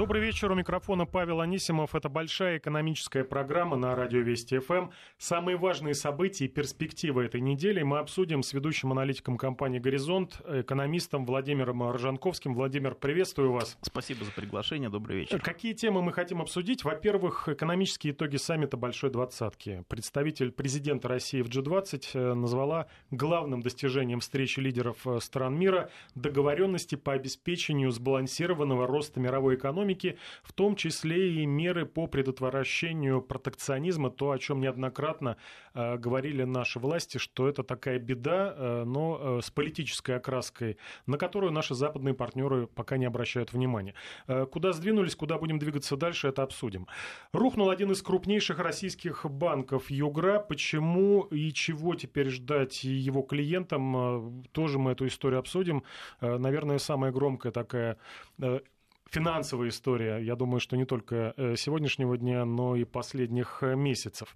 Добрый вечер. У микрофона Павел Анисимов. Это большая экономическая программа на радио Вести ФМ. Самые важные события и перспективы этой недели мы обсудим с ведущим аналитиком компании «Горизонт», экономистом Владимиром Ржанковским. Владимир, приветствую вас. Спасибо за приглашение. Добрый вечер. Какие темы мы хотим обсудить? Во-первых, экономические итоги саммита Большой Двадцатки. Представитель президента России в G20 э, назвала главным достижением встречи лидеров э, стран мира договоренности по обеспечению сбалансированного роста мировой экономики экономики, в том числе и меры по предотвращению протекционизма, то, о чем неоднократно э, говорили наши власти, что это такая беда, э, но э, с политической окраской, на которую наши западные партнеры пока не обращают внимания. Куда сдвинулись, куда будем двигаться дальше, это обсудим. Рухнул один из крупнейших российских банков Югра. Почему и чего теперь ждать его клиентам, тоже мы эту историю обсудим. Наверное, самая громкая такая финансовая история, я думаю, что не только э, сегодняшнего дня, но и последних э, месяцев.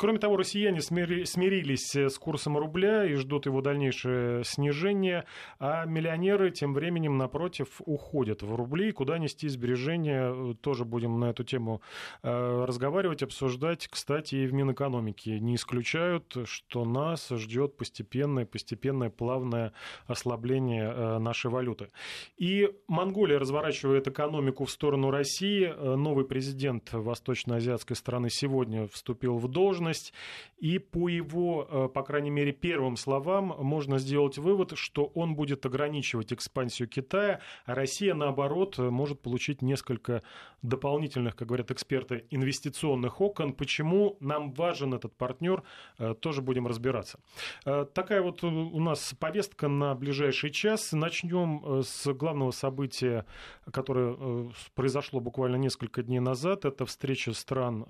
Э, Кроме того, россияне смирились с курсом рубля и ждут его дальнейшее снижение, а миллионеры тем временем, напротив, уходят в рубли. Куда нести сбережения, тоже будем на эту тему э, разговаривать, обсуждать. Кстати, и в Минэкономике не исключают, что нас ждет постепенное, постепенное плавное ослабление э, нашей валюты. И Монголия разворачивает экономику в сторону России. Э, новый президент восточноазиатской страны сегодня вступил в должность должность, и по его, э, по крайней мере, первым словам можно сделать вывод, что он будет ограничивать экспансию Китая, а Россия, наоборот, может получить несколько дополнительных, как говорят эксперты, инвестиционных окон. Почему нам важен этот партнер, э, тоже будем разбираться. Э, такая вот у нас повестка на ближайший час. Начнем с главного события, которое произошло буквально несколько дней назад. Это встреча стран,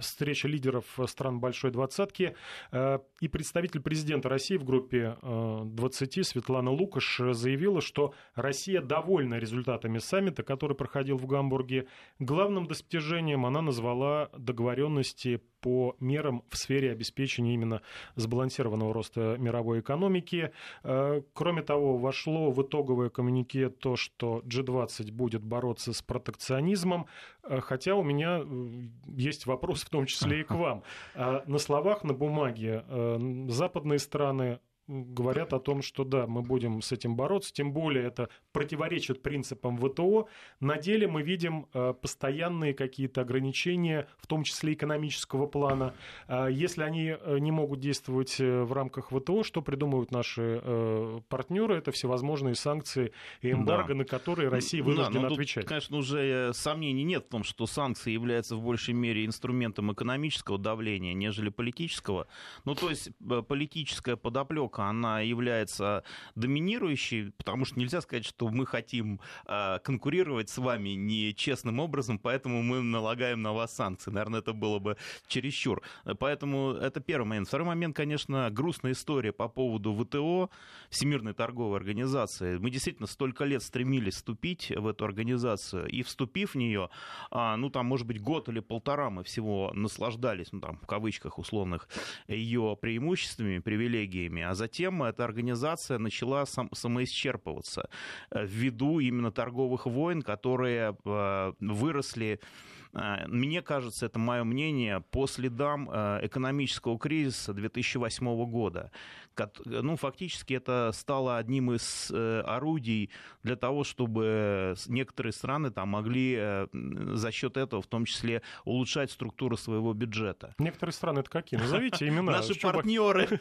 встреча лидеров стран Большой Двадцатки. Э, и представитель президента России в группе 20 э, Светлана Лукаш заявила, что Россия довольна результатами саммита, который проходил в Гамбурге. Главным достижением она назвала договоренности по мерам в сфере обеспечения именно сбалансированного роста мировой экономики. Э, кроме того, вошло в итоговое коммюнике то, что G20 будет бороться с протекционизмом, хотя у меня есть вопрос в том числе и к вам. На словах, на бумаге э, западные страны говорят о том, что да, мы будем с этим бороться, тем более это противоречит принципам ВТО. На деле мы видим э, постоянные какие-то ограничения, в том числе экономического плана. А если они э, не могут действовать э, в рамках ВТО, что придумывают наши партнеры? Это всевозможные санкции и эмбарго, да. на которые Россия вынуждена да, ну, отвечать. Тут, конечно, уже сомнений нет в том, что санкции являются в большей мере инструментом экономического давления, нежели политического. Ну, то есть политическая подоплека насколько она является доминирующей, потому что нельзя сказать, что мы хотим а, конкурировать с вами нечестным образом, поэтому мы налагаем на вас санкции. Наверное, это было бы чересчур. Поэтому это первый момент. Второй момент, конечно, грустная история по поводу ВТО, Всемирной торговой организации. Мы действительно столько лет стремились вступить в эту организацию, и вступив в нее, а, ну, там, может быть, год или полтора мы всего наслаждались, ну, там, в кавычках условных, ее преимуществами, привилегиями, а за затем эта организация начала сам, самоисчерпываться э, ввиду именно торговых войн, которые э, выросли мне кажется, это мое мнение, по следам а, экономического кризиса 2008 года. Ну, фактически это стало одним из э, орудий для того, чтобы некоторые страны там могли э, за счет этого в том числе улучшать структуру своего бюджета. Некоторые страны это какие? Назовите имена. Наши партнеры.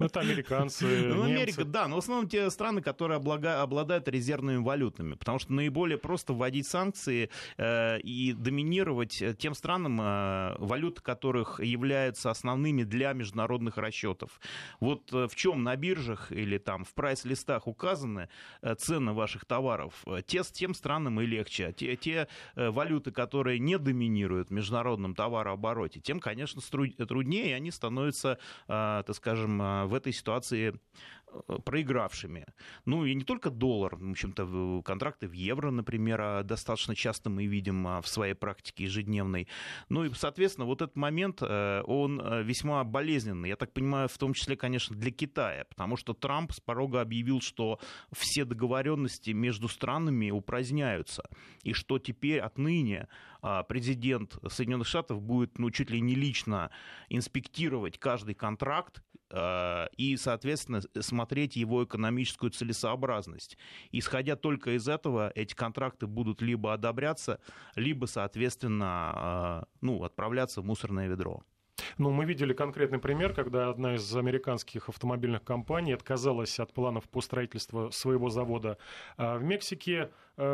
Ну, это американцы, Ну, Америка, да, но в основном те страны, которые обладают резервными валютами, потому что наиболее просто вводить санкции э, и доминировать э, тем странам, э, валюты которых являются основными для международных расчетов. Вот э, в чем на биржах или там в прайс-листах указаны цены ваших товаров, те, с тем странам и легче. Те, те валюты, которые не доминируют в международном товарообороте, тем, конечно, труднее, и они становятся, так скажем, в этой ситуации проигравшими. Ну и не только доллар, в общем-то, контракты в евро, например, а достаточно часто мы видим а, в своей практике ежедневной. Ну и, соответственно, вот этот момент, э, он э, весьма болезненный. Я так понимаю, в том числе, конечно, для Китая, потому что Трамп с порога объявил, что все договоренности между странами упраздняются, и что теперь отныне а, президент Соединенных Штатов будет ну, чуть ли не лично инспектировать каждый контракт и, соответственно, смотреть его экономическую целесообразность. Исходя только из этого, эти контракты будут либо одобряться, либо, соответственно, а, ну, отправляться в мусорное ведро. Ну, мы видели конкретный пример, когда одна из американских автомобильных компаний отказалась от планов по строительству своего завода в Мексике, Э,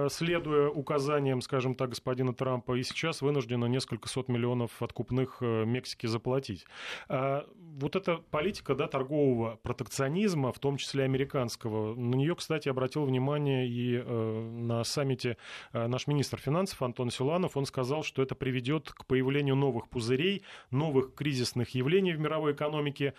следуя указаниям, скажем так, господина Трампа, и сейчас вынуждена несколько сот миллионов откупных э, Мексики заплатить. А вот эта политика да, торгового протекционизма, в том числе американского, на нее, кстати, обратил внимание и э, на саммите наш министр финансов Антон Силанов. Он сказал, что это приведет к появлению новых пузырей, новых кризисных явлений в мировой экономике.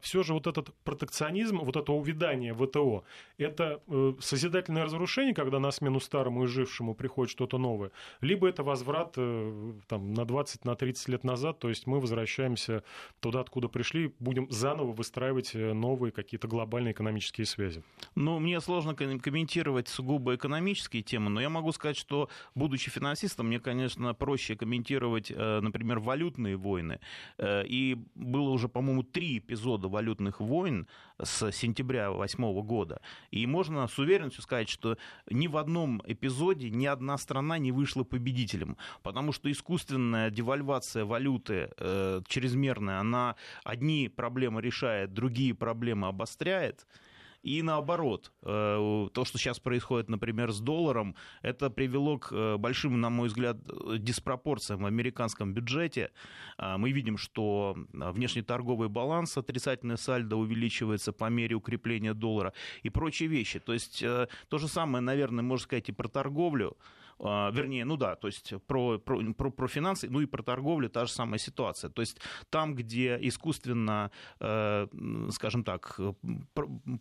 Все же вот этот протекционизм, вот это увядание ВТО, это созидательное разрушение, когда на смену старому и жившему приходит что-то новое, либо это возврат э, там, на 20, на 30 лет назад, то есть мы возвращаемся туда, откуда пришли, будем заново выстраивать э, новые какие-то глобальные экономические связи. Ну, мне сложно комментировать сугубо экономические темы, но я могу сказать, что, будучи финансистом, мне, конечно, проще комментировать, э, например, валютные войны. И было уже, по-моему, три эпизода валютных войн с сентября 2008 года. И можно с уверенностью сказать, что ни в одном одном эпизоде ни одна страна не вышла победителем, потому что искусственная девальвация валюты э, чрезмерная, она одни проблемы решает, другие проблемы обостряет. И наоборот, э, то, что сейчас происходит, например, с долларом, это привело к э, большим, на мой взгляд, диспропорциям в американском бюджете. А, мы видим, что внешний торговый баланс, отрицательное сальдо увеличивается по мере укрепления доллара и прочие вещи. То есть э, то же самое, наверное, можно сказать и про торговлю. А, вернее, ну да, то есть про, про, про, про финансы, ну и про торговлю та же самая ситуация. То есть там, где искусственно, э, скажем так,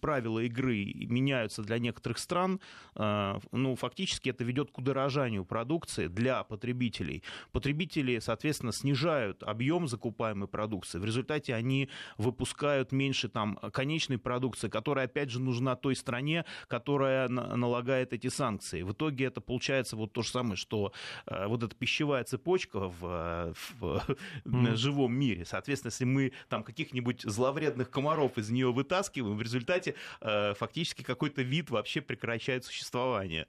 правила игры меняются для некоторых стран, э, ну, фактически это ведет к удорожанию продукции для потребителей. Потребители, соответственно, снижают объем закупаемой продукции. В результате они выпускают меньше там конечной продукции, которая, опять же, нужна той стране, которая налагает эти санкции. В итоге это получается вот вот то же самое, что э, вот эта пищевая цепочка в, в mm. живом мире. Соответственно, если мы там каких-нибудь зловредных комаров из нее вытаскиваем, в результате э, фактически какой-то вид вообще прекращает существование.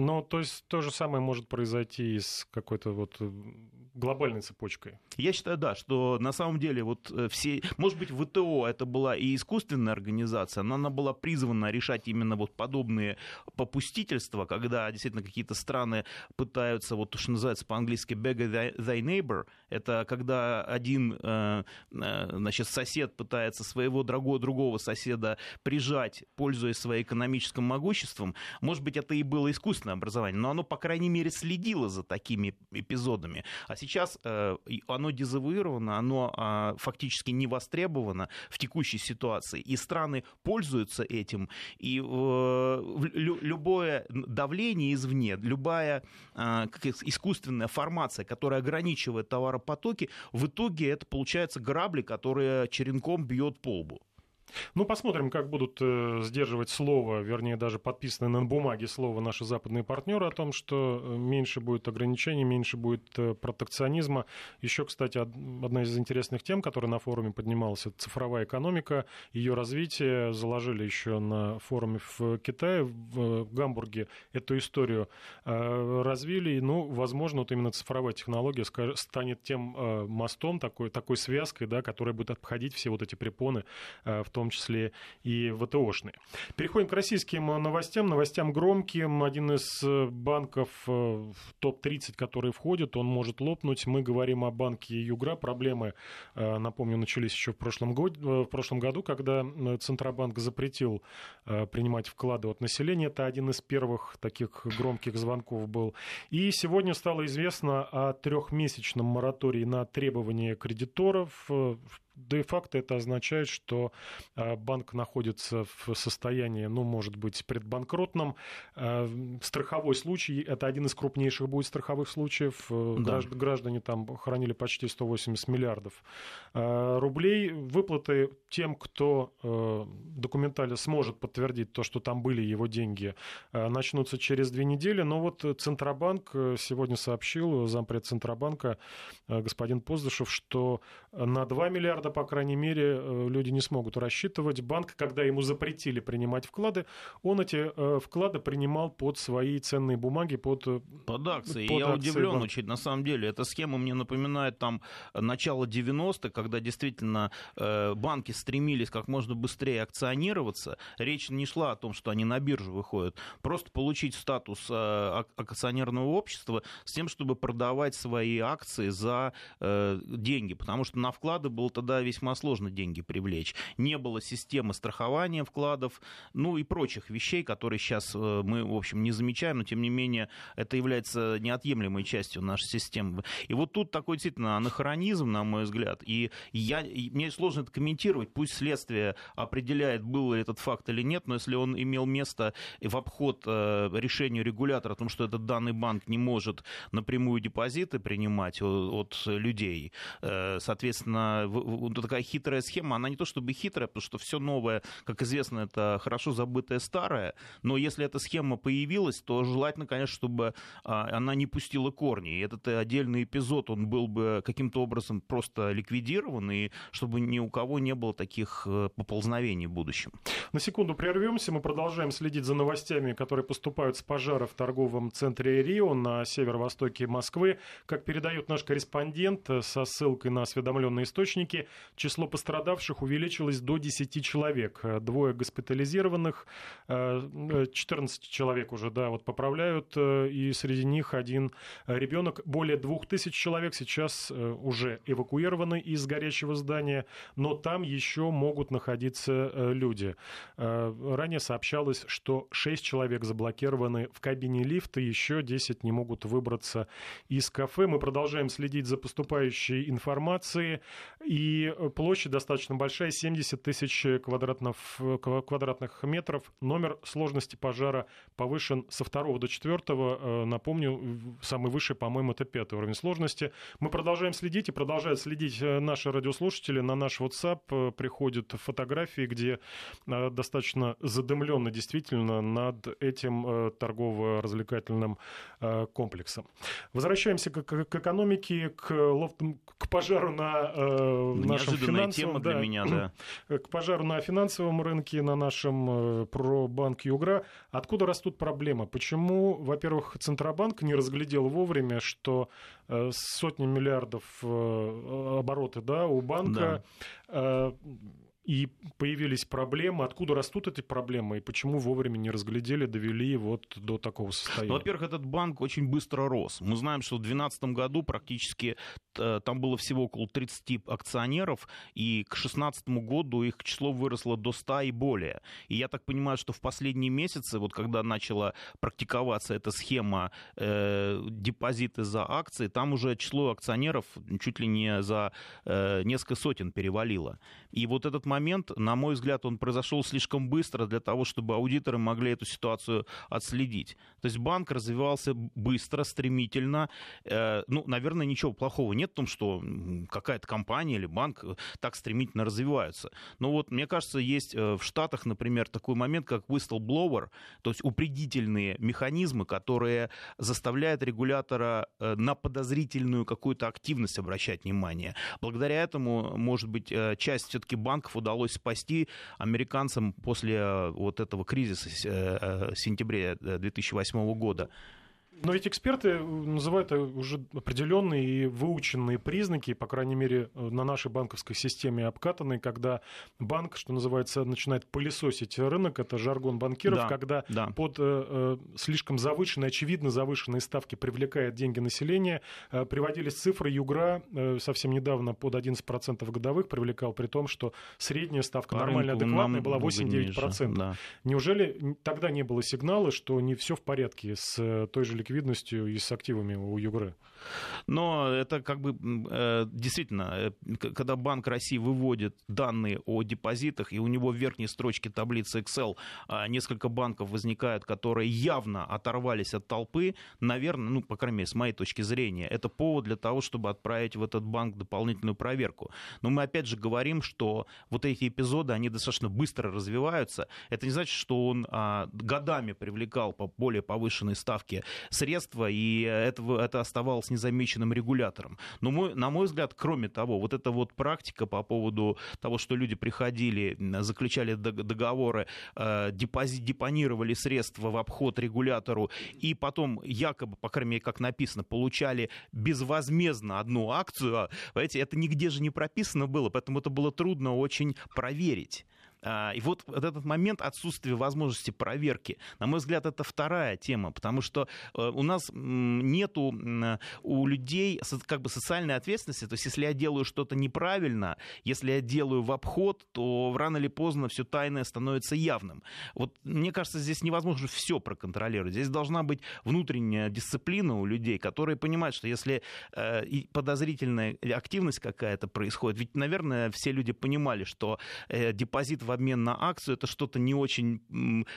Ну, то есть то же самое может произойти и с какой-то вот э, глобальной цепочкой. Я считаю, да, что на самом деле вот э, все... Может быть, ВТО это была и искусственная организация, но она была призвана решать именно вот подобные попустительства, когда действительно какие-то страны пытаются, вот то, что называется по-английски beg thy neighbor, это когда один, э, значит, сосед пытается своего другого, другого соседа прижать, пользуясь своим экономическим могуществом. Может быть, это и было искусственно искусственное образование, но оно, по крайней мере, следило за такими эпизодами. А сейчас э, оно дезавуировано, оно э, фактически не востребовано в текущей ситуации, и страны пользуются этим, и э, лю, любое давление извне, любая э, искусственная формация, которая ограничивает товаропотоки, в итоге это получается грабли, которые черенком бьет по лбу. Ну, посмотрим, как будут э, сдерживать слово, вернее, даже подписанное на бумаге слово наши западные партнеры о том, что э, меньше будет ограничений, меньше будет э, протекционизма. Еще, кстати, одна из интересных тем, которая на форуме поднималась, это цифровая экономика, ее развитие. Заложили еще на форуме в Китае, в Гамбурге эту историю развили. Ну, возможно, вот именно цифровая технология станет тем мостом, такой, такой связкой, да, которая будет обходить все вот эти препоны, в том том числе и ВТОшные. Переходим к российским новостям. Новостям громким. Один из э, банков э, в топ-30, который входит, он может лопнуть. Мы говорим о банке Югра. Проблемы, э, напомню, начались еще в прошлом, году, в прошлом году, когда Центробанк запретил принимать вклады от населения. Это один из первых таких громких звонков был. И сегодня стало известно о трехмесячном моратории на требования кредиторов де-факто это означает, что банк находится в состоянии, ну, может быть, предбанкротном. Страховой случай, это один из крупнейших будет страховых случаев. Да. Граждане там хранили почти 180 миллиардов рублей. Выплаты тем, кто документально сможет подтвердить то, что там были его деньги, начнутся через две недели. Но вот Центробанк сегодня сообщил, зампред Центробанка господин Поздышев, что на 2 миллиарда, по крайней мере, э, люди не смогут рассчитывать. Банк, когда ему запретили принимать вклады, он эти э, вклады принимал под свои ценные бумаги, под, э, под акции. Под Я акции удивлен очень, на самом деле. Эта схема мне напоминает там начало 90-х, когда действительно банки стремились как можно быстрее акционироваться. Речь не шла о том, что они на биржу выходят. Просто получить статус акционерного общества с тем, чтобы продавать свои акции за деньги. Потому что на вклады было тогда весьма сложно деньги привлечь. Не было системы страхования вкладов, ну и прочих вещей, которые сейчас э, мы, в общем, не замечаем, но тем не менее это является неотъемлемой частью нашей системы. И вот тут такой действительно анахронизм, на мой взгляд. И я, и мне сложно это комментировать. Пусть следствие определяет, был ли этот факт или нет, но если он имел место в обход э, решению регулятора о том, что этот данный банк не может напрямую депозиты принимать от людей, э, соответственно, вот такая хитрая схема, она не то чтобы хитрая, потому что все новое, как известно, это хорошо забытое старое, но если эта схема появилась, то желательно, конечно, чтобы а, она не пустила корни. И этот отдельный эпизод, он был бы каким-то образом просто ликвидирован, и чтобы ни у кого не было таких э, поползновений в будущем. На секунду прервемся, мы продолжаем следить за новостями, которые поступают с пожара в торговом центре Рио на северо-востоке Москвы. Как передает наш корреспондент э, со ссылкой на осведомленные источники, число пострадавших увеличилось до 10 человек. Двое госпитализированных, 14 э, человек уже, да, вот поправляют, э, и среди них один ребенок. Более 2000 человек сейчас э, уже эвакуированы из горящего здания, но там еще могут находиться люди. Ранее сообщалось, что 6 человек заблокированы в кабине лифта, еще 10 не могут выбраться из кафе. Мы продолжаем следить за поступающей информацией. И площадь достаточно большая, 70 тысяч квадратных, квадратных метров. Номер сложности пожара повышен со второго до четвертого. Э, напомню, самый высший, по-моему, это пятый уровень сложности. Мы продолжаем следить и продолжают следить э, наши радиослушатели. На наш WhatsApp э, приходят фотографии, где достаточно задымленно действительно над этим торгово-развлекательным комплексом. Возвращаемся к, к экономике, к, к пожару на нашем финансовом... тема для да, меня, да. К пожару на финансовом рынке, на нашем про банк Югра. Откуда растут проблемы? Почему, во-первых, Центробанк не разглядел вовремя, что сотни миллиардов обороты да, у банка... Да и появились проблемы. Откуда растут эти проблемы и почему вовремя не разглядели, довели вот до такого состояния? Ну, во-первых, этот банк очень быстро рос. Мы знаем, что в 2012 году практически э, там было всего около 30 акционеров, и к 2016 году их число выросло до 100 и более. И я так понимаю, что в последние месяцы, вот когда начала практиковаться эта схема э, депозиты за акции, там уже число акционеров чуть ли не за э, несколько сотен перевалило. И вот этот момент, на мой взгляд, он произошел слишком быстро для того, чтобы аудиторы могли эту ситуацию отследить. То есть банк развивался быстро, стремительно. Э, ну, наверное, ничего плохого нет в том, что какая-то компания или банк э, так стремительно развиваются. Но вот, мне кажется, есть э, в Штатах, например, такой момент, как whistleblower, то есть упредительные механизмы, которые заставляют регулятора на подозрительную какую-то активность обращать внимание. Благодаря этому, может быть, часть все-таки банков удалось спасти американцам после э, вот этого кризиса э, э, сентября 2008 года. Но ведь эксперты называют уже определенные и выученные признаки, по крайней мере, на нашей банковской системе обкатанные, когда банк, что называется, начинает пылесосить рынок, это жаргон банкиров, да, когда да. под э, слишком завышенные, очевидно завышенные ставки привлекает деньги населения. Э, приводились цифры Югра э, совсем недавно под 11% годовых привлекал, при том, что средняя ставка По нормально адекватная была 8-9%. Да. Неужели тогда не было сигнала, что не все в порядке с той же ликвидацией ликвидностью и с активами у Югры. Но это как бы э, действительно, э, когда Банк России выводит данные о депозитах, и у него в верхней строчке таблицы Excel а, несколько банков возникают, которые явно оторвались от толпы, наверное, ну, по крайней мере, с моей точки зрения, это повод для того, чтобы отправить в этот банк дополнительную проверку. Но мы опять же говорим, что вот эти эпизоды, они достаточно быстро развиваются. Это не значит, что он а, годами привлекал по более повышенной ставке средства, и это, это оставалось незамеченным регулятором. Но, мой, на мой взгляд, кроме того, вот эта вот практика по поводу того, что люди приходили, заключали договоры, э, депози, депонировали средства в обход регулятору, и потом якобы, по крайней мере, как написано, получали безвозмездно одну акцию, понимаете, это нигде же не прописано было, поэтому это было трудно очень проверить. А, и вот этот момент отсутствия возможности проверки, на мой взгляд, это вторая тема, потому что э, у нас нету у людей как бы социальной ответственности, то есть если я делаю что-то неправильно, если я делаю в обход, то рано или поздно все тайное становится явным. Вот мне кажется, здесь невозможно все проконтролировать. Здесь должна быть внутренняя дисциплина у людей, которые понимают, что если э, подозрительная активность какая-то происходит, ведь, наверное, все люди понимали, что э, депозит в в обмен на акцию, это что-то не очень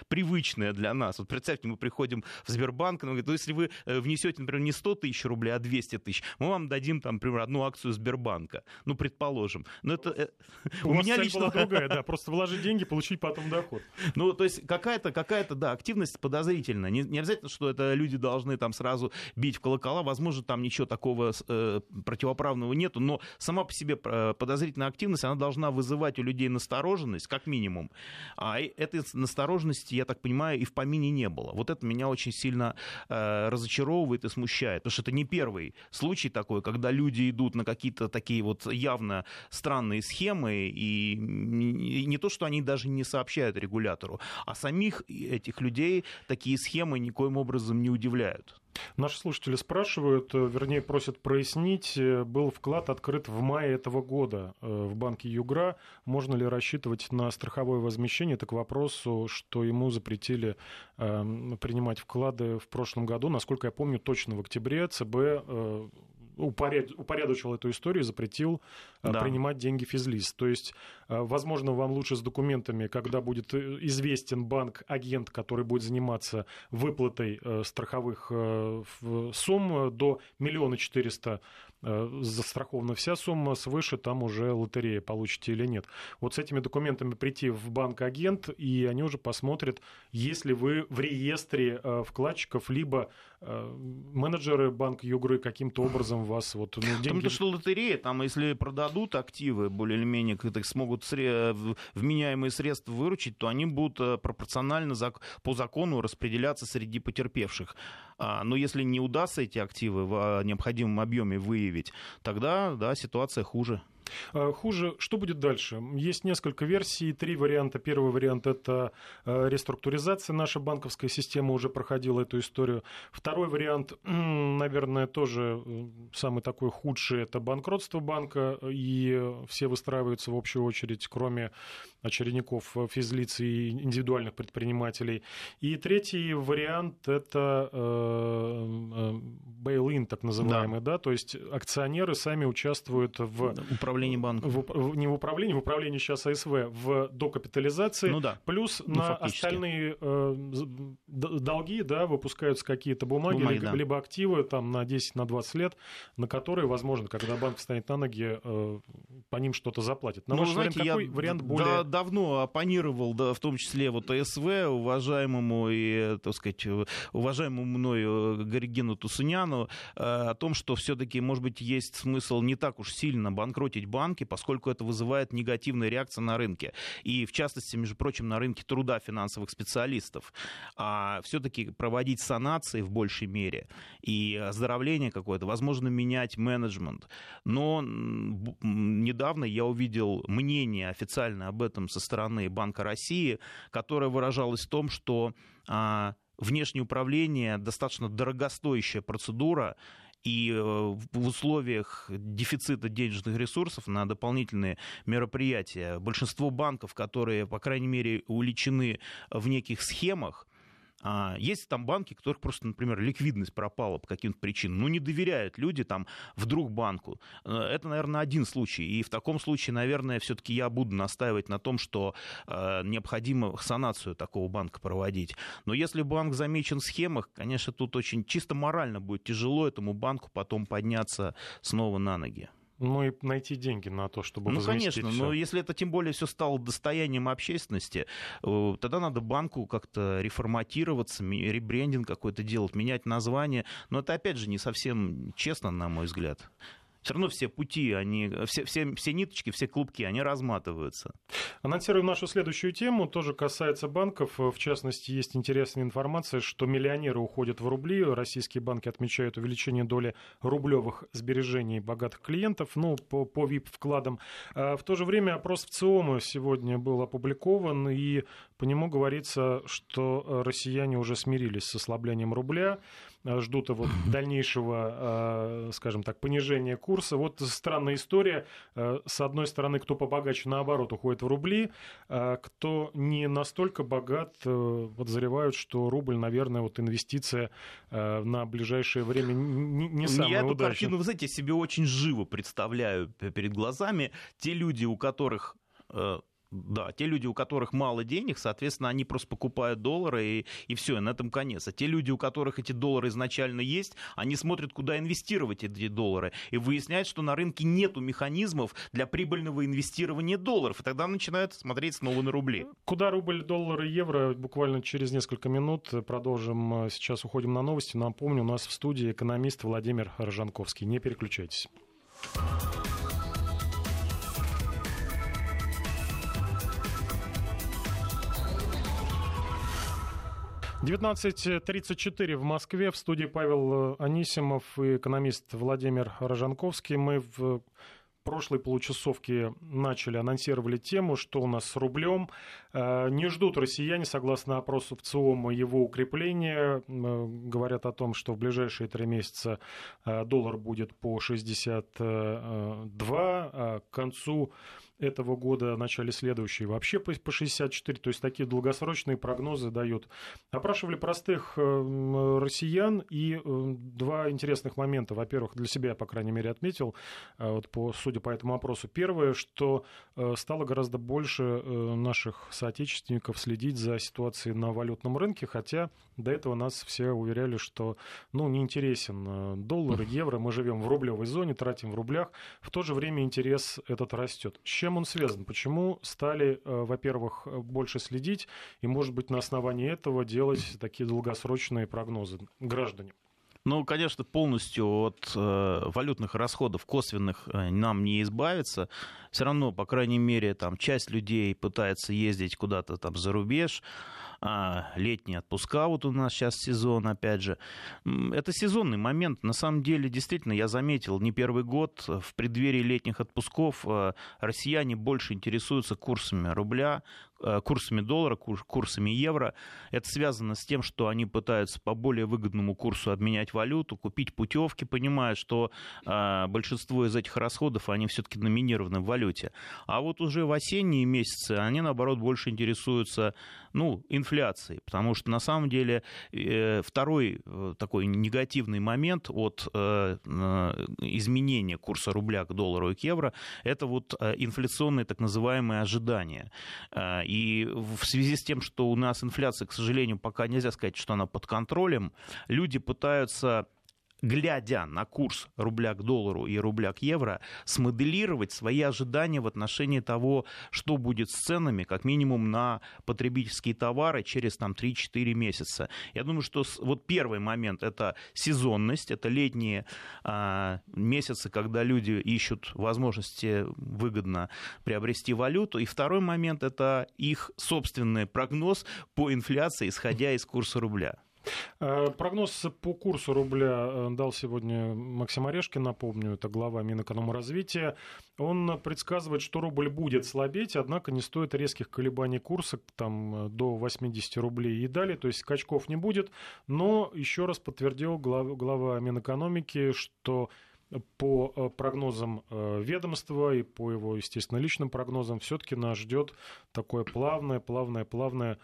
привычное для нас. Вот представьте, мы приходим в Сбербанк, и он говорит, ну, если вы э, внесете, например, не 100 тысяч рублей, а 200 тысяч, мы вам дадим, там, например, одну акцию Сбербанка. Ну, предположим. Но это... Э, у, у меня лично... была другая, да, просто вложить деньги, получить потом доход. Ну, то есть какая-то, какая-то, да, активность подозрительная. Не, не обязательно, что это люди должны там сразу бить в колокола. Возможно, там ничего такого э, противоправного нету, но сама по себе э, подозрительная активность, она должна вызывать у людей настороженность, как как минимум. А этой настороженности, я так понимаю, и в помине не было. Вот это меня очень сильно э, разочаровывает и смущает, потому что это не первый случай такой, когда люди идут на какие-то такие вот явно странные схемы, и, не то, что они даже не сообщают регулятору, а самих этих людей такие схемы никоим образом не удивляют. Наши слушатели спрашивают, э, вернее, просят прояснить, э, был вклад открыт в мае этого года э, в банке Югра. Можно ли рассчитывать на страховое возмещение? Это к вопросу, что ему запретили принимать вклады в прошлом году. Насколько я помню, точно в октябре ЦБ упорядочил эту историю запретил да. принимать деньги физлиц. То есть, возможно, вам лучше с документами, когда будет известен банк-агент, который будет заниматься выплатой страховых сумм до миллиона четыреста Э, застрахована вся сумма, свыше там уже лотерея, получите или нет. Вот с этими документами прийти в банк-агент, и они уже посмотрят, есть ли вы в реестре э, вкладчиков, либо э, менеджеры банка Югры каким-то образом вас вот ну, деньги... Потому что лотерея, там, если продадут активы более или менее, так смогут сре... вменяемые средства выручить, то они будут пропорционально по закону распределяться среди потерпевших. А, но если не удастся эти активы в а, необходимом объеме выявить, тогда да, ситуация хуже. Э, хуже, что будет дальше? Есть несколько версий, три варианта. Первый вариант – это э, реструктуризация. Наша банковская система уже проходила эту историю. Второй вариант, наверное, тоже э, самый такой худший – это банкротство банка, и все выстраиваются в общую очередь, кроме очередников физлиц и индивидуальных предпринимателей. И третий вариант – это bail-in, так называемый, да. да, то есть акционеры сами участвуют в управлении банком. В, не в управлении, в управлении сейчас АСВ в докапитализации. Ну да. Плюс ну, на фактически. остальные э, долги, да, выпускаются какие-то бумаги, бумаги либо, да. либо активы там на 10, на 20 лет, на которые, возможно, когда банк встанет на ноги, э, по ним что-то заплатит. На ну, ваш знаете, вариант, какой вариант более... Да, давно оппонировал, да, в том числе вот АСВ, уважаемому и, так сказать, уважаемому мною э, Горигену Тусуняну, э, о том, что все-таки, может быть, есть смысл не так уж сильно банкротить банки, поскольку это вызывает негативные реакции на рынке. И, в частности, между прочим, на рынке труда финансовых специалистов. А все-таки проводить санации в большей мере и оздоровление какое-то, возможно, менять менеджмент. Но недавно я увидел мнение официальное об этом со стороны Банка России, которое выражалось в том, что а, внешнее управление достаточно дорогостоящая процедура, и э, в условиях дефицита денежных ресурсов на дополнительные мероприятия. Большинство банков, которые, по крайней мере, увлечены в неких схемах, есть там банки, которых просто, например, ликвидность пропала по каким-то причинам. Ну, не доверяют люди там вдруг банку. Э, это, наверное, один случай. И в таком случае, наверное, все-таки я буду настаивать на том, что э, необходимо санацию такого банка проводить. Но если банк замечен в схемах, конечно, тут очень чисто морально будет тяжело этому банку потом подняться снова на ноги. Ну и найти деньги на то, чтобы Ну, конечно, всё. но если это тем более все стало достоянием общественности, э, тогда надо банку как-то реформатироваться, ребрендинг какой-то делать, менять название. Но это, опять же, не совсем честно, на мой взгляд все равно все пути, они, все, все, все ниточки, все клубки, они разматываются. Анонсируем нашу следующую тему, тоже касается банков. В частности, есть интересная информация, что миллионеры уходят в рубли. Российские банки отмечают увеличение доли рублевых сбережений богатых клиентов, ну, по, по VIP-вкладам. А в то же время опрос в ЦИОМа сегодня был опубликован, и по нему говорится, что россияне уже смирились с ослаблением рубля. Э, ждут его дальнейшего, э, скажем так, понижения курса. Вот странная история. Э, с одной стороны, кто побогаче, наоборот, уходит в рубли. Кто не настолько богат, подозревают, что рубль, наверное, вот инвестиция на ближайшее время не, не самая Я удачная. эту картину, вы знаете, себе очень живо представляю перед глазами. Те люди, у которых да, те люди, у которых мало денег, соответственно, они просто покупают доллары и, и все, и на этом конец. А те люди, у которых эти доллары изначально есть, они смотрят, куда инвестировать эти доллары. И выясняют, что на рынке нету механизмов для прибыльного инвестирования долларов. И тогда начинают смотреть снова на рубли. Куда рубль, доллар и евро? Буквально через несколько минут продолжим. Сейчас уходим на новости. Напомню, у нас в студии экономист Владимир Рожанковский. Не переключайтесь. 19.34 в Москве. В студии Павел Анисимов и экономист Владимир Рожанковский. Мы в прошлой получасовке начали, анонсировали тему, что у нас с рублем. Э, не ждут россияне, согласно опросу в ЦИОМа, его укрепления. Э, говорят о том, что в ближайшие три месяца э, доллар будет по 62, а к концу этого года, в начале следующего, вообще по 64, то есть такие долгосрочные прогнозы дают. Опрашивали простых э, россиян, и э, два интересных момента. Во-первых, для себя, по крайней мере, отметил, э, вот по, судя по этому опросу. Первое, что стало гораздо больше наших соотечественников следить за ситуацией на валютном рынке, хотя до этого нас все уверяли, что ну, не интересен доллар, евро, мы живем в рублевой зоне, тратим в рублях. В то же время интерес этот растет. С чем он связан? Почему стали, э, во-первых, больше следить и, может быть, на основании этого делать такие долгосрочные прогнозы граждане? Ну, конечно, полностью от э, валютных расходов косвенных э, нам не избавиться. Все равно, по крайней мере, там часть людей пытается ездить куда-то там за рубеж. А, летние отпуска, вот у нас сейчас сезон, опять же. Это сезонный момент. На самом деле, действительно, я заметил, не первый год в преддверии летних отпусков э, россияне больше интересуются курсами рубля, курсами доллара, курсами евро. Это связано с тем, что они пытаются по более выгодному курсу обменять валюту, купить путевки, понимая, что э, большинство из этих расходов, они все-таки номинированы в валюте. А вот уже в осенние месяцы они, наоборот, больше интересуются ну, инфляцией, потому что на самом деле э, второй такой негативный момент от изменения курса рубля к доллару и к евро, это вот инфляционные так называемые ожидания. В связи с тем, что у нас инфляция, к сожалению, пока нельзя сказать, что она под контролем, люди пытаются глядя на курс рубля к доллару и рубля к евро, смоделировать свои ожидания в отношении того, что будет с ценами, как минимум на потребительские товары через там, 3-4 месяца. Я думаю, что вот первый момент – это сезонность, это летние а, месяцы, когда люди ищут возможности выгодно приобрести валюту. И второй момент – это их собственный прогноз по инфляции, исходя из курса рубля. Э, прогноз по курсу рубля э, дал сегодня Максим Орешкин, напомню, это глава Минэкономразвития. Он предсказывает, что рубль будет слабеть, однако не стоит резких колебаний курса там, э, до 80 рублей и далее, то есть скачков не будет. Но еще раз подтвердил глава, глава Минэкономики, что по прогнозам ведомства и по его, естественно, личным прогнозам, все-таки нас ждет такое плавное, плавное, плавное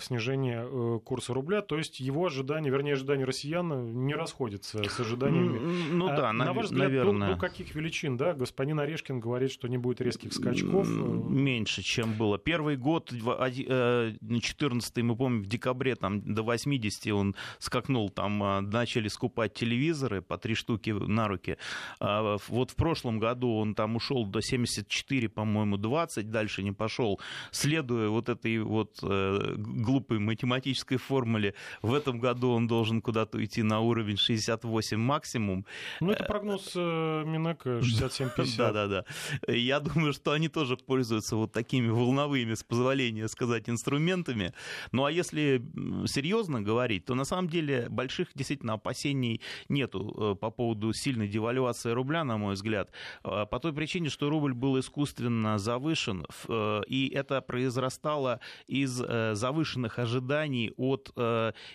снижение курса рубля. То есть его ожидания, вернее, ожидания россиян не расходятся с ожиданиями. Ну да, на ваш взгляд, наверное. До, до каких величин, да? Господин Орешкин говорит, что не будет резких скачков. Меньше, чем было. Первый год, 14 мы помним, в декабре там до 80 он скакнул, там а, начали скупать телевизоры по три штуки на руки. А, вот в прошлом году он там ушел до 74, по-моему, 20, дальше не пошел, следуя вот этой вот э, глупой математической формуле. В этом году он должен куда-то уйти на уровень 68 максимум. Ну, это прогноз Минэка 67-50. Да-да-да. Я думаю, что они тоже пользуются вот такими волновыми, с позволения сказать, инструментами. Ну, а если серьезно говорить, то на самом деле больших действительно опасений нету э, по поводу сильной девальвации рубля, на мой взгляд, э, по той причине, что рубль был искусственно завышен, э, и это произрастало из завышенных ожиданий от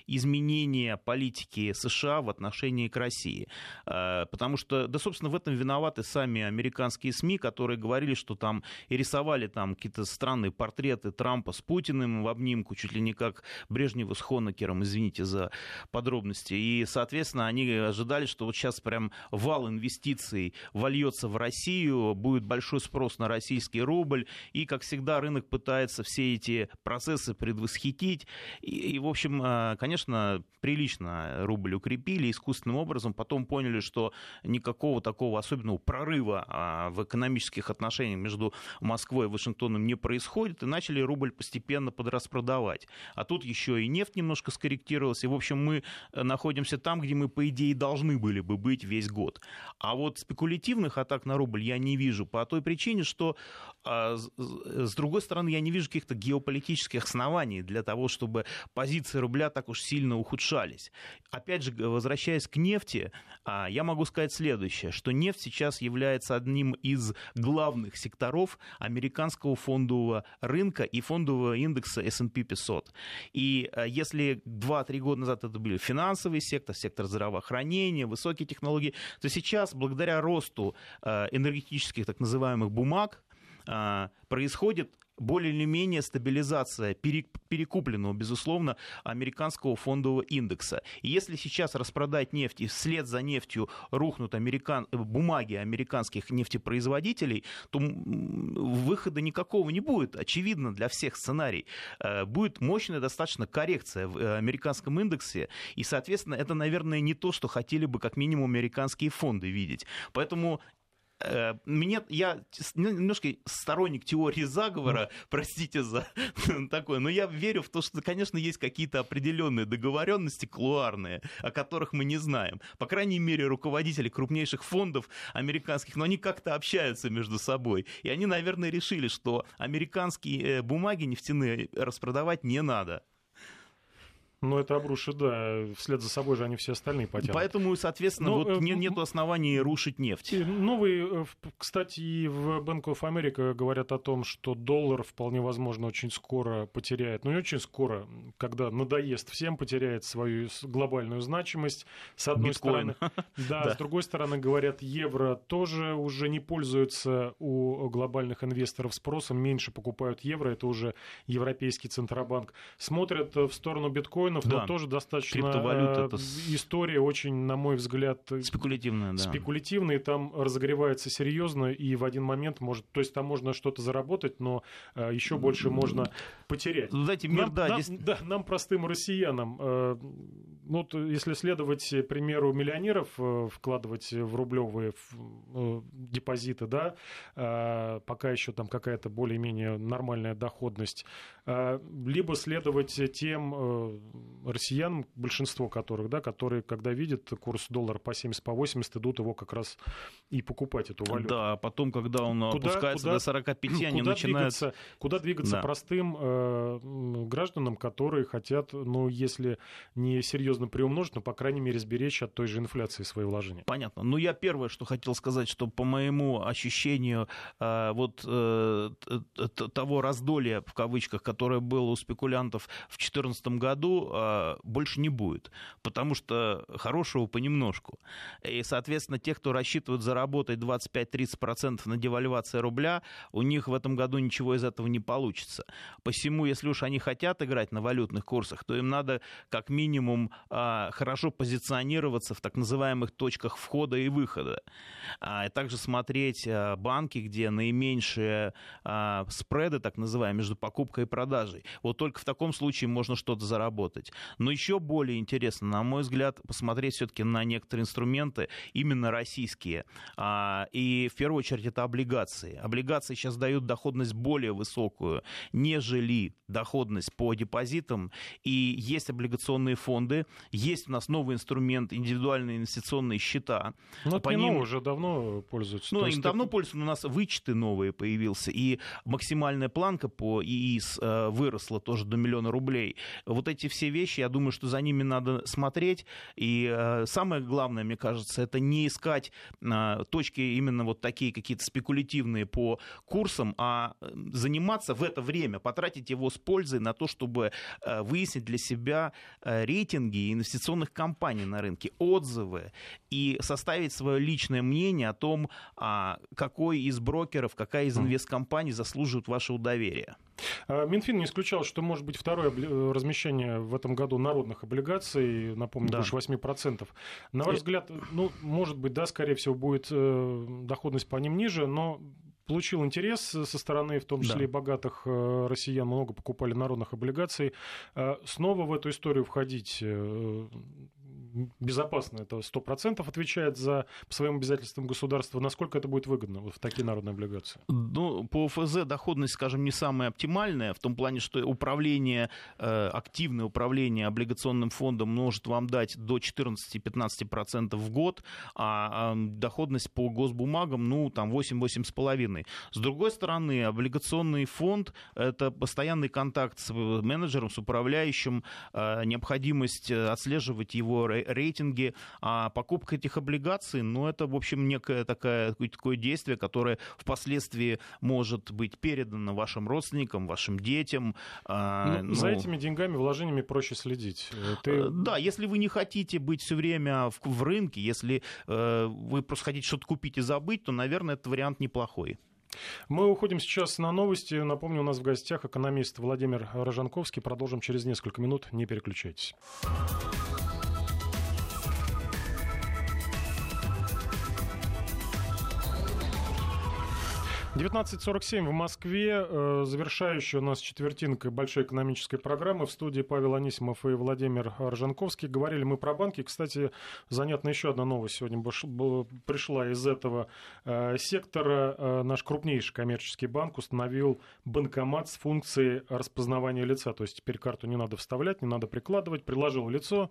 изменения политики США в отношении к России. Потому что, да, собственно, в этом виноваты сами американские СМИ, которые говорили, что там и рисовали там какие-то странные портреты Трампа с Путиным в обнимку, чуть ли не как Брежнева с Хонекером, извините за подробности. И, соответственно, они ожидали, что вот сейчас прям вал инвестиций вольется в Россию, будет большой спрос на российский рубль, и, как всегда, рынок пытается все эти процессы предвосхитить. И, и в общем, а, конечно, прилично рубль укрепили искусственным образом, потом поняли, что никакого такого особенного прорыва а, в экономических отношениях между Москвой и Вашингтоном не происходит, и начали рубль постепенно подраспродавать. А тут еще и нефть немножко скорректировалась, и, в общем, мы э, находимся там, где мы, по идее, должны были бы быть весь год. А вот спекулятивных атак на рубль я не вижу по той причине, что, а, с другой стороны, я не вижу каких-то геополитических оснований для того, чтобы позиции рубля так уж сильно ухудшались. Опять же, возвращаясь к нефти, а, я могу сказать следующее, что нефть сейчас является одним из главных секторов американского фондового рынка и фондового индекса S&P 500. И а, если 2-3 года назад это были финансовый сектор, сектор здравоохранения, высокие технологии, то сейчас благодаря росту а, энергетических так называемых бумаг происходит более или менее стабилизация перекупленного, безусловно, американского фондового индекса. И если сейчас распродать нефть и вслед за нефтью рухнут американ... бумаги американских нефтепроизводителей, то выхода никакого не будет. Очевидно для всех сценарий. Э, будет мощная достаточно коррекция в э, американском индексе, и, соответственно, это, наверное, не то, что хотели бы как минимум американские фонды видеть. Поэтому Э, мне, я немножко сторонник теории заговора, простите за такое, но я верю в то, что, конечно, есть какие-то определенные договоренности клуарные, о которых мы не знаем. По крайней мере, руководители крупнейших фондов американских, но они как-то общаются между собой. И они, наверное, решили, что американские э, бумаги нефтяные распродавать не надо. Ну, это обрушит, да. Вслед за собой же они все остальные потянут. Поэтому, соответственно, Но, вот э, нет, нет оснований рушить нефть. Новый, э, кстати, и в Bank of America говорят о том, что доллар вполне возможно очень скоро потеряет, ну не очень скоро, когда надоест всем, потеряет свою глобальную значимость. С одной Биткоин. стороны, да, да, с другой стороны, говорят, евро тоже уже не пользуется у глобальных инвесторов спросом, меньше покупают евро, это уже Европейский Центробанк. Смотрят в сторону биткоина, биткоинов, да. но тоже достаточно Криптовалюта это... история очень, на мой взгляд, спекулятивная, да. спекулятивная, и там разогревается серьезно, и в один момент может, то есть там можно что-то заработать, но э, еще больше можно потерять. Ну, знаете, мир, нам, да, нам, да, нам простым россиянам, э, ну, если следовать примеру миллионеров, э, вкладывать в рублевые депозиты, да, пока еще там какая-то более-менее нормальная доходность, либо следовать тем россиян, большинство которых, да, которые, когда видят курс доллара по 70, по 80, идут его как раз и покупать эту валюту. Да, потом, когда он куда, опускается куда, до 45, они куда начинают... Двигаться, куда двигаться да. простым э, гражданам, которые хотят, ну, если не серьезно приумножить, но, по крайней мере, сберечь от той же инфляции свои вложения. Понятно. Ну, я первое, что хотел сказать, что по моему ощущению э, вот э, того раздолья, в кавычках, которое было у спекулянтов в 2014 году, э, больше не будет, потому что хорошего понемножку. И, соответственно, те, кто рассчитывают заработать 25-30% на девальвации рубля, у них в этом году ничего из этого не получится. Посему, если уж они хотят играть на валютных курсах, то им надо как минимум э, хорошо позиционироваться в так называемых точках входа и выхода. А также смотреть банки, где наименьшие спреды, так называемые, между покупкой и продажей. Вот только в таком случае можно что-то заработать. Но еще более интересно, на мой взгляд, посмотреть все-таки на некоторые инструменты, именно российские. А, и в первую очередь это облигации. Облигации сейчас дают доходность более высокую, нежели доходность по депозитам. И есть облигационные фонды, есть у нас новый инструмент, индивидуальные инвестиционные счета. Ну, это по ним... уже давно пользуются. Ну, им давно пользуются, но у нас вычеты новые появился. И максимальная планка по ИИС э, выросла тоже до миллиона рублей. Вот эти все вещи, я думаю, что за ними надо смотреть. И э, самое главное, мне кажется, это не искать э, точки именно вот такие какие-то спекулятивные по курсам, а заниматься в это время, потратить его с пользой на то, чтобы выяснить для себя рейтинги инвестиционных компаний на рынке, отзывы и составить свое личное мнение о том, а, какой из брокеров, какая из инвесткомпаний заслуживает вашего доверия. А, Минфин не исключал, что может быть второе размещение в этом году народных облигаций, напомню, да. больше 8%. На ваш взгляд, ну, может быть, да, скорее всего, будет э, доходность по ним ниже, но получил интерес со стороны, в том числе да. и богатых э, россиян, много покупали народных облигаций. А, снова в эту историю входить э, безопасно, это 100% отвечает за по своим обязательствам государства. Насколько это будет выгодно вот в такие народные облигации? Ну, по ФЗ доходность, скажем, не самая оптимальная, в том плане, что управление, э, активное управление облигационным фондом может вам дать до 14-15% в год, а доходность по госбумагам, ну, там 8-8,5%. С другой стороны, облигационный фонд – это постоянный контакт с менеджером, с управляющим, э, необходимость э, отслеживать его рейтинги, а покупка этих облигаций, ну, это, в общем, некое такое, такое действие, которое впоследствии может быть передано вашим родственникам, вашим детям. А, ну, ну, за этими деньгами, вложениями проще следить. Ты... Э, да, если вы не хотите быть все время в, в рынке, если э, вы просто хотите что-то купить и забыть, то, наверное, этот вариант неплохой. Мы уходим сейчас на новости. Напомню, у нас в гостях экономист Владимир Рожанковский. Продолжим через несколько минут. Не переключайтесь. 19.47 в Москве. Э, завершающая у нас четвертинка большой экономической программы. В студии Павел Анисимов и Владимир Ржанковский. Говорили мы про банки. Кстати, занятна еще одна новость сегодня пришла из этого э, сектора. Э, наш крупнейший коммерческий банк установил банкомат с функцией распознавания лица. То есть теперь карту не надо вставлять, не надо прикладывать. Приложил лицо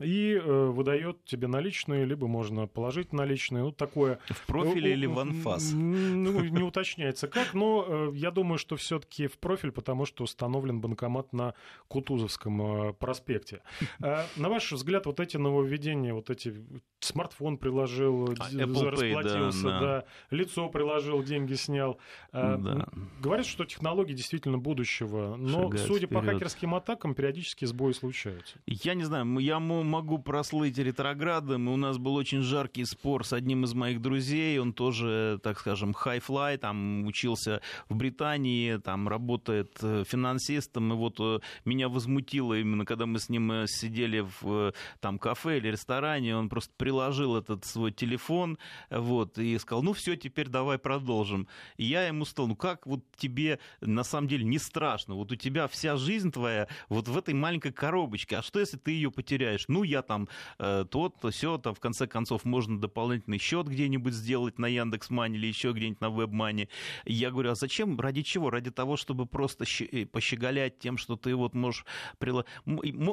и выдает тебе наличные, либо можно положить наличные. Вот такое. В профиле или в анфас? Ну, не уточняется как, но э, я думаю, что все-таки в профиль, потому что установлен банкомат на Кутузовском э, проспекте. Э, на ваш взгляд, вот эти нововведения, вот эти смартфон приложил, а, Apple расплатился, Pay, да, да. лицо приложил, деньги снял. Да. Говорят, что технологии действительно будущего, но, Шагать судя вперед. по хакерским атакам, периодически сбои случаются. Я не знаю, я могу прослыть ретроградом. У нас был очень жаркий спор с одним из моих друзей. Он тоже, так скажем, high-fly, там учился в Британии, там работает э, финансистом, и вот э, меня возмутило именно, когда мы с ним э, сидели в там кафе или ресторане, он просто приложил этот свой телефон, вот, и сказал, ну все, теперь давай продолжим. И я ему сказал, ну как вот тебе на самом деле не страшно, вот у тебя вся жизнь твоя вот в этой маленькой коробочке, а что если ты ее потеряешь? Ну я там э, тот, то все, там в конце концов можно дополнительный счет где-нибудь сделать на Яндекс.Мани или еще где-нибудь на WebMoney, плане. Я говорю, а зачем? Ради чего? Ради того, чтобы просто э, пощеголять тем, что ты вот можешь...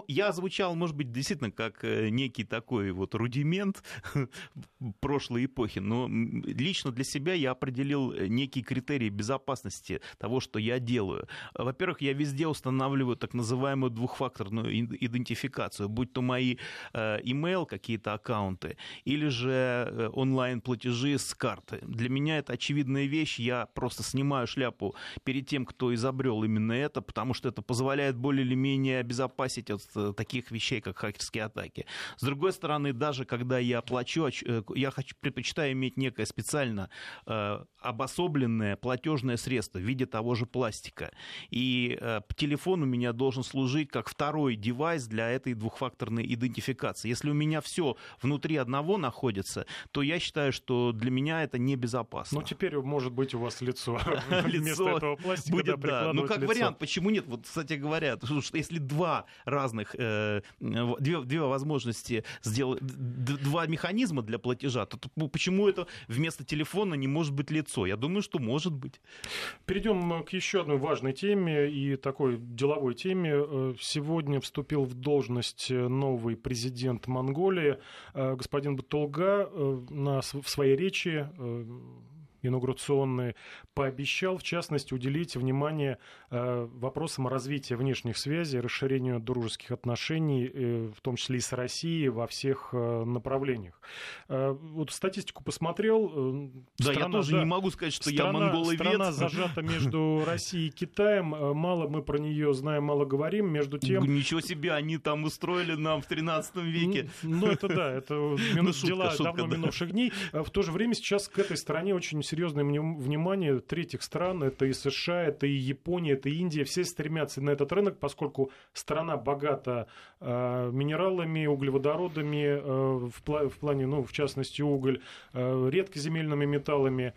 Я звучал, может быть, действительно как э, некий такой вот рудимент прошлой эпохи, но лично для себя я определил э, некие критерии безопасности того, что я делаю. Во-первых, я везде устанавливаю так называемую двухфакторную идентификацию, будь то мои email, какие-то аккаунты, или же онлайн-платежи с карты. Для меня это очевидная вещь, вещь. Я просто снимаю шляпу перед тем, кто изобрел именно это, потому что это позволяет более или менее обезопасить от э, таких вещей, как хакерские атаки. С другой стороны, даже когда я плачу, э, я хочу, предпочитаю иметь некое специально э, обособленное платежное средство в виде того же пластика. И э, телефон у меня должен служить как второй девайс для этой двухфакторной идентификации. Если у меня все внутри одного находится, то я считаю, что для меня это небезопасно. Ну, теперь, может быть, у вас лицо вместо этого пластика. Будет, да. Ну, как вариант, почему нет? Вот, кстати говоря, что если два разных, э, две, две возможности сделать, два механизма для платежа, то почему это вместо телефона не может быть лицо? Я думаю, что может быть. Перейдем к еще одной важной теме и такой деловой теме. Э, сегодня вступил в должность новый президент Монголии, э, господин Батулга, э, на, в своей речи инаугурационный, пообещал, в частности, уделить внимание э, вопросам развития внешних связей, расширению дружеских отношений, э, в том числе и с Россией, во всех э, направлениях. Вот статистику посмотрел. Да, страна, я тоже да, не могу сказать, что страна, я монголовец. Страна зажата между Россией и Китаем. Мало мы про нее знаем, мало говорим. Между тем... Ничего себе, они там устроили нам в 13 веке. Ну, это да, это ну, дела давно минувших дней. В то же время сейчас к этой стране очень серьезное внимание третьих стран. Это и США, это и Япония, это и Индия. Все стремятся на этот рынок, поскольку страна богата э, минералами, углеводородами, э, в, пла- в плане, ну, в частности, уголь, э, редкоземельными металлами.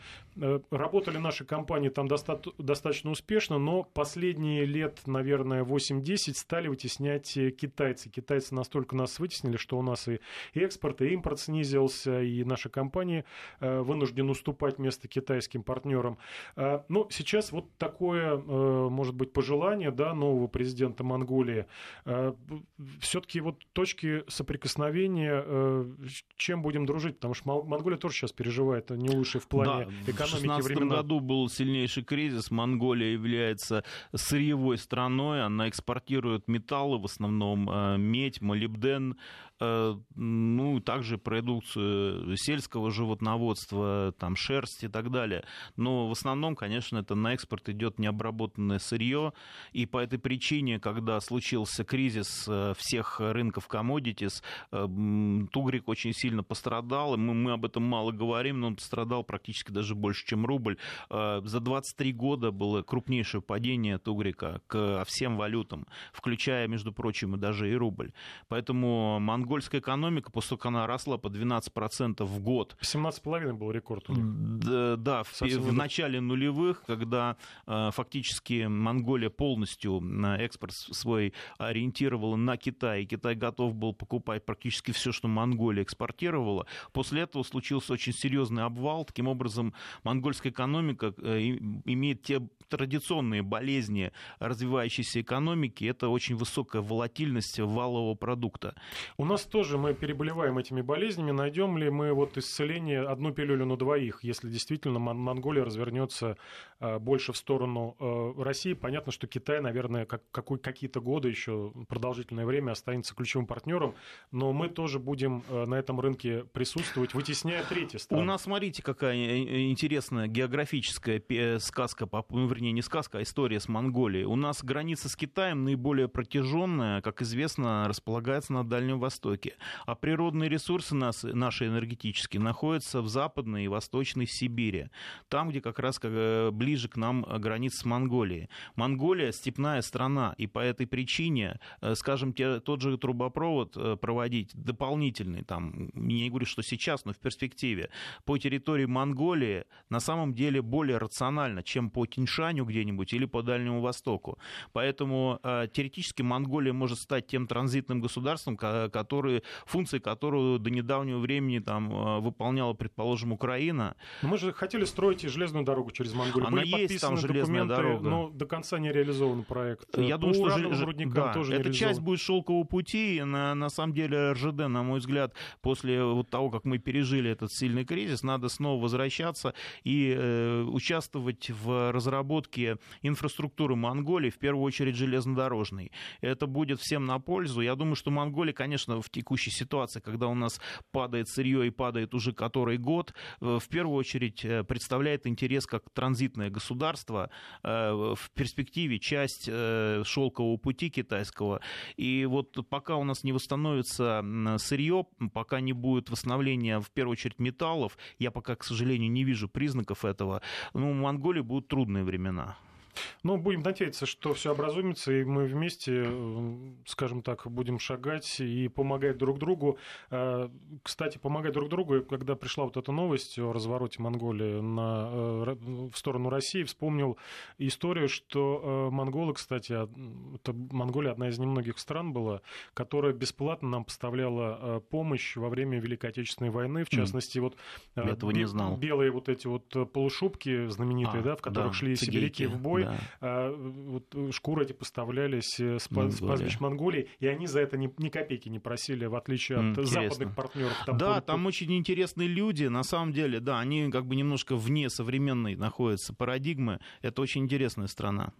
Работали наши компании там доста- достаточно успешно, но последние лет, наверное, 8-10 стали вытеснять китайцы. Китайцы настолько нас вытеснили, что у нас и экспорт, и импорт снизился, и наши компании э, вынуждены уступать место китайским партнерам. А, ну, сейчас вот такое, э, может быть, пожелание да, нового президента Монголии. А, Все-таки вот точки соприкосновения, э, чем будем дружить? Потому что Монголия тоже сейчас переживает не лучшее в плане да, экономики В 2016 году был сильнейший кризис. Монголия является сырьевой страной. Она экспортирует металлы, в основном э, медь, молибден, ну, также продукцию сельского животноводства, там, шерсть и так далее. Но в основном, конечно, это на экспорт идет необработанное сырье, и по этой причине, когда случился кризис э, всех рынков commodities, э, Тугрик очень сильно пострадал, и мы, мы об этом мало говорим, но он пострадал практически даже больше, чем рубль. За 23 года было крупнейшее падение Тугрика к всем валютам, включая, между прочим, и даже и рубль. Поэтому Монголия монгольская экономика, после того, как она росла по 12% в год. 17,5 был рекорд у них. Да, да в, в начале нулевых, когда э, фактически Монголия полностью экспорт свой ориентировала на Китай, и Китай готов был покупать практически все, что Монголия экспортировала. После этого случился очень серьезный обвал. Таким образом, монгольская экономика э, имеет те традиционные болезни развивающейся экономики. Это очень высокая волатильность валового продукта. У нас тоже мы переболеваем этими болезнями. Найдем ли мы вот исцеление одну пилюлю на двоих, если действительно Монголия развернется э, больше в сторону э, России? Понятно, что Китай, наверное, как, какой, какие-то годы еще продолжительное время останется ключевым партнером, но мы тоже будем э, на этом рынке присутствовать, вытесняя третьи страны. У нас, смотрите, какая интересная географическая сказка, ну, вернее, не сказка, а история с Монголией. У нас граница с Китаем наиболее протяженная, как известно, располагается на Дальнем Востоке Востоке. А природные ресурсы нас, наши энергетические находятся в Западной и Восточной Сибири. Там, где как раз э, ближе к нам граница с Монголией. Монголия степная страна, и по этой причине, э, скажем, те, тот же трубопровод э, проводить дополнительный, там, не говорю, что сейчас, но в перспективе, по территории Монголии на самом деле более рационально, чем по Тиньшаню где-нибудь или по Дальнему Востоку. Поэтому теоретически Монголия может стать тем транзитным государством, которые, функции которую до недавнего времени там, э, выполняла, предположим, Украина. Но мы же хотели строить и железную дорогу через Монголию. Она Были есть там железная дорога. Но до конца не реализован проект. Я По думаю, что ж... да, тоже эта часть будет шелкового пути. На, на самом деле РЖД, на мой взгляд, после вот того, как мы пережили этот сильный кризис, надо снова возвращаться и э, участвовать в разработке инфраструктуры Монголии, в первую очередь железнодорожной. Это будет всем на пользу. Я думаю, что Монголия, конечно, в текущей ситуации, когда у нас падает сырье и падает уже который год, в первую очередь представляет интерес как транзитное государство в перспективе часть шелкового пути китайского. И вот пока у нас не восстановится сырье, пока не будет восстановления, в первую очередь, металлов, я пока, к сожалению, не вижу признаков этого, ну, в Монголии будут трудные времена. Ну, будем надеяться, что все образумится, и мы вместе, э, скажем так, будем шагать и помогать друг другу. Э, кстати, помогать друг другу, когда пришла вот эта новость о развороте Монголии на, э, в сторону России, вспомнил историю, что монголы, кстати, это Монголия одна из немногих стран была, которая бесплатно нам поставляла помощь во время Великой Отечественной войны, в частности, вот Я этого не знал. белые вот эти вот полушубки знаменитые, а, да, в которых да, шли сибиряки в бой, да. А, вот, э, шкуры эти поставлялись э, с, с пастбищ Монголии, и они за это ни, ни копейки не просили, в отличие от Интересно. западных партнеров. Там да, там очень интересные люди, на самом деле, да, они как бы немножко вне современной находятся парадигмы. Это очень интересная страна.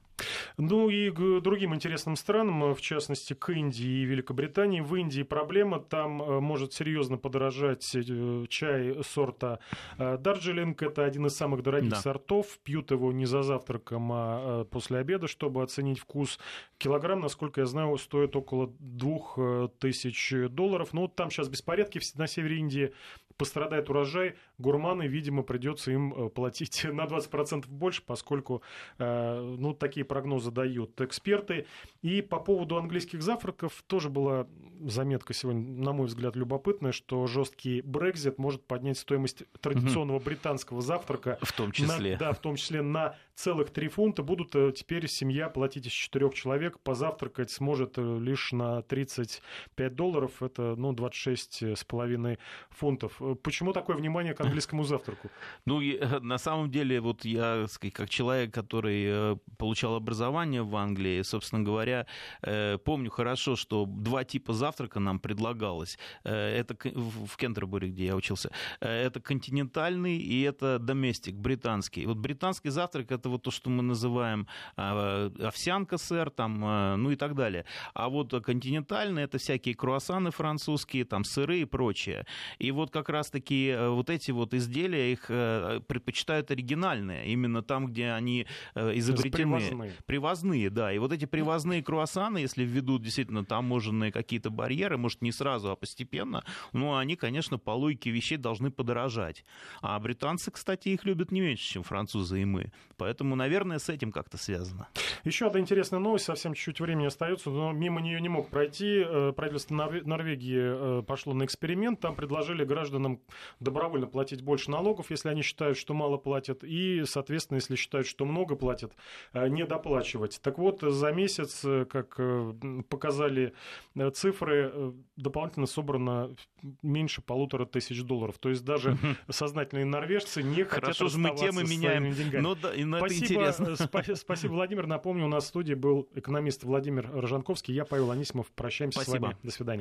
Ну и к другим интересным странам, в частности к Индии и Великобритании. В Индии проблема, там э, может серьезно подорожать э, чай сорта э, Дарджилинг. Это один из самых дорогих да. сортов. Пьют его не за завтраком, а после обеда, чтобы оценить вкус. Килограмм, насколько я знаю, стоит около 2000 долларов. Но ну, вот там сейчас беспорядки на севере Индии пострадает урожай, гурманы, видимо, придется им э, платить на 20% больше, поскольку э, ну, такие прогнозы дают эксперты. И по поводу английских завтраков тоже была заметка сегодня, на мой взгляд, любопытная, что жесткий Брекзит может поднять стоимость традиционного британского завтрака. В том числе. На, да, в том числе на целых 3 фунта. Будут э, теперь семья платить из четырех человек, позавтракать сможет лишь на 35 долларов, это ну, 26,5 фунтов. Почему такое внимание к английскому завтраку? Ну, на самом деле, вот я, как человек, который э, получал образование в Англии, собственно говоря, э, помню хорошо, что два типа завтрака нам предлагалось. Э, это в Кентербуре, где я учился. Это континентальный и это доместик, британский. Вот британский завтрак это вот то, что мы называем овсянка, сэр, там, ну и так далее. А вот континентальный это всякие круассаны французские, там сыры и прочее. И вот как раз-таки вот эти вот изделия, их э, предпочитают оригинальные, именно там, где они э, изобретены. Привозные. привозные, да. И вот эти привозные круассаны, если введут действительно таможенные какие-то барьеры, может, не сразу, а постепенно, ну, они, конечно, по логике вещей должны подорожать. А британцы, кстати, их любят не меньше, чем французы и мы. Поэтому, наверное, с этим как-то связано. Еще одна интересная новость, совсем чуть-чуть времени остается, но мимо нее не мог пройти. Э, правительство Норвегии пошло на эксперимент, там предложили гражданам добровольно платить больше налогов, если они считают, что мало платят, и, соответственно, если считают, что много платят, э, не доплачивать. Так вот, за месяц, э, как э, показали цифры, дополнительно собрано меньше полутора тысяч долларов. То есть даже сознательные норвежцы не Хорошо хотят мы темы меняем. Но, да, это интересно. Спасибо, Владимир. Напомню, у нас в студии был экономист Владимир Рожанковский. Я Павел Анисимов. Прощаемся спасибо. с вами. До свидания.